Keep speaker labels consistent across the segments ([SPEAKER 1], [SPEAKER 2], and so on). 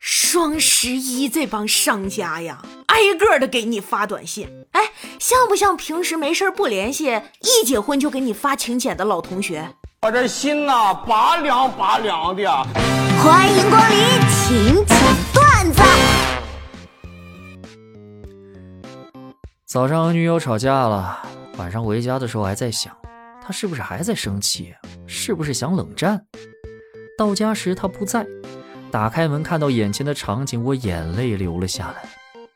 [SPEAKER 1] 双十一这帮商家呀，挨个的给你发短信，哎，像不像平时没事不联系，一结婚就给你发请柬的老同学？
[SPEAKER 2] 我这心呐，拔凉拔凉的。
[SPEAKER 3] 欢迎光临请讲段子。
[SPEAKER 4] 早上和女友吵架了，晚上回家的时候还在想，她是不是还在生气？是不是想冷战？到家时她不在。打开门，看到眼前的场景，我眼泪流了下来。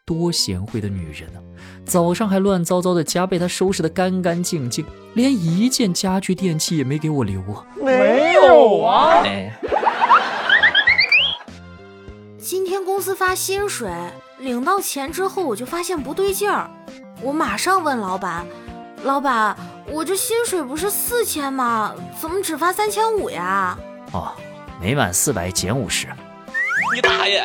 [SPEAKER 4] 多贤惠的女人啊！早上还乱糟糟的家被她收拾的干干净净，连一件家具电器也没给我留啊！
[SPEAKER 2] 没有啊！
[SPEAKER 1] 今天公司发薪水，领到钱之后，我就发现不对劲儿，我马上问老板：“老板，我这薪水不是四千吗？怎么只发三千五呀？”
[SPEAKER 4] 哦，每满四百减五十。
[SPEAKER 2] 你大爷！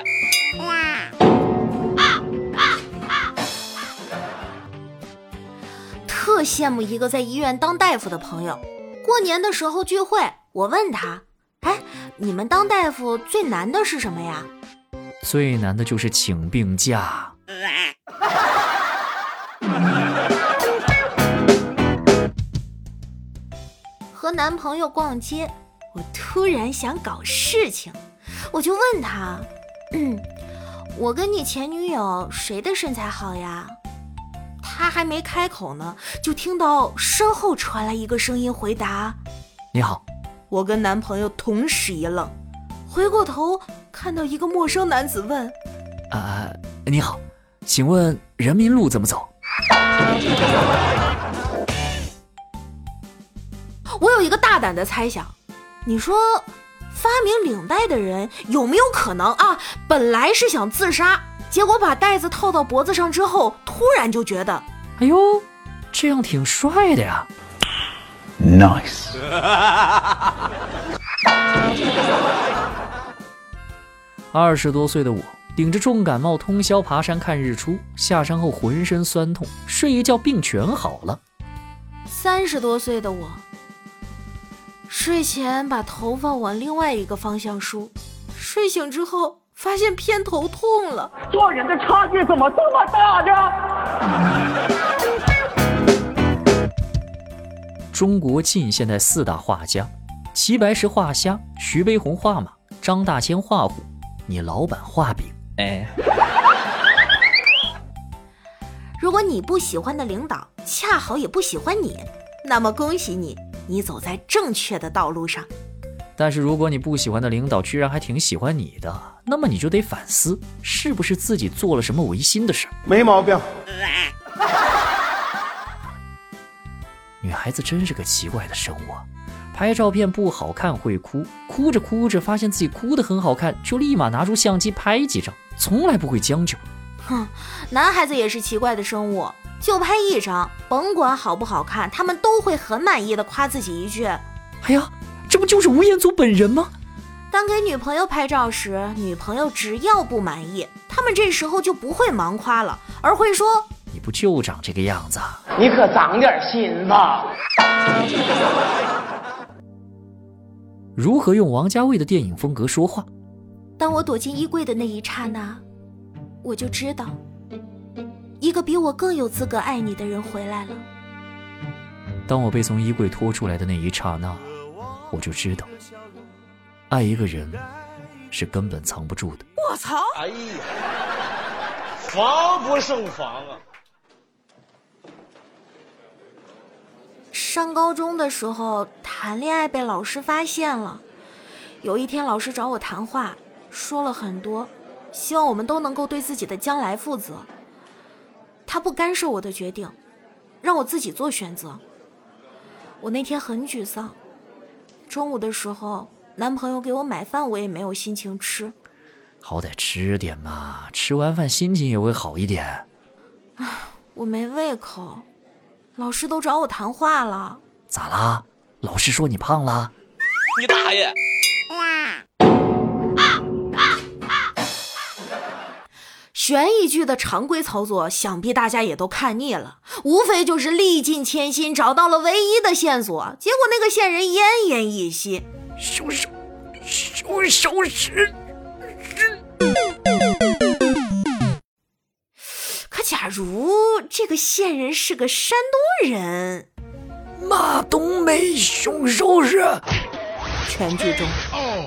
[SPEAKER 1] 特羡慕一个在医院当大夫的朋友。过年的时候聚会，我问他：“哎，你们当大夫最难的是什么呀？”
[SPEAKER 4] 最难的就是请病假。
[SPEAKER 1] 和男朋友逛街，我突然想搞事情。我就问他，嗯，我跟你前女友谁的身材好呀？他还没开口呢，就听到身后传来一个声音回答：“
[SPEAKER 4] 你好。”
[SPEAKER 1] 我跟男朋友同时一愣，回过头看到一个陌生男子问：“
[SPEAKER 4] 啊，你好，请问人民路怎么走？”
[SPEAKER 1] 我有一个大胆的猜想，你说。发明领带的人有没有可能啊？本来是想自杀，结果把带子套到脖子上之后，突然就觉得，
[SPEAKER 4] 哎呦，这样挺帅的呀
[SPEAKER 2] ！Nice。
[SPEAKER 4] 二十多岁的我，顶着重感冒通宵爬山看日出，下山后浑身酸痛，睡一觉病全好了。
[SPEAKER 1] 三十多岁的我。睡前把头发往另外一个方向梳，睡醒之后发现偏头痛了。
[SPEAKER 2] 做人的差距怎么这么大呢？
[SPEAKER 4] 中国近现代四大画家：齐白石画虾，徐悲鸿画马，张大千画虎，你老板画饼。哎，
[SPEAKER 1] 如果你不喜欢的领导恰好也不喜欢你，那么恭喜你。你走在正确的道路上，
[SPEAKER 4] 但是如果你不喜欢的领导居然还挺喜欢你的，那么你就得反思，是不是自己做了什么违心的事儿？
[SPEAKER 2] 没毛病。
[SPEAKER 4] 女孩子真是个奇怪的生物啊，拍照片不好看会哭，哭着哭着发现自己哭得很好看，就立马拿出相机拍几张，从来不会将就。
[SPEAKER 1] 哼，男孩子也是奇怪的生物。就拍一张，甭管好不好看，他们都会很满意的夸自己一句：“
[SPEAKER 4] 哎呀，这不就是吴彦祖本人吗？”
[SPEAKER 1] 当给女朋友拍照时，女朋友只要不满意，他们这时候就不会盲夸了，而会说：“
[SPEAKER 4] 你不就长这个样子？
[SPEAKER 2] 你可长点心吧。”
[SPEAKER 4] 如何用王家卫的电影风格说话？
[SPEAKER 1] 当我躲进衣柜的那一刹那，我就知道。一个比我更有资格爱你的人回来了。
[SPEAKER 4] 当我被从衣柜拖出来的那一刹那，我就知道，爱一个人是根本藏不住的。
[SPEAKER 1] 我操！哎呀，
[SPEAKER 2] 防不胜防啊！
[SPEAKER 1] 上高中的时候谈恋爱被老师发现了，有一天老师找我谈话，说了很多，希望我们都能够对自己的将来负责。他不干涉我的决定，让我自己做选择。我那天很沮丧，中午的时候，男朋友给我买饭，我也没有心情吃。
[SPEAKER 4] 好歹吃点嘛，吃完饭心情也会好一点。
[SPEAKER 1] 唉，我没胃口。老师都找我谈话了。
[SPEAKER 4] 咋啦？老师说你胖了？
[SPEAKER 2] 你大爷！
[SPEAKER 1] 悬疑剧的常规操作想必大家也都看腻了。无非就是历尽千辛找到了唯一的线索结果那个线人奄奄一息。
[SPEAKER 4] 凶手凶手是是可
[SPEAKER 1] 假如这个线人是个山东人。
[SPEAKER 4] 马冬梅凶手是
[SPEAKER 1] 全剧终。哦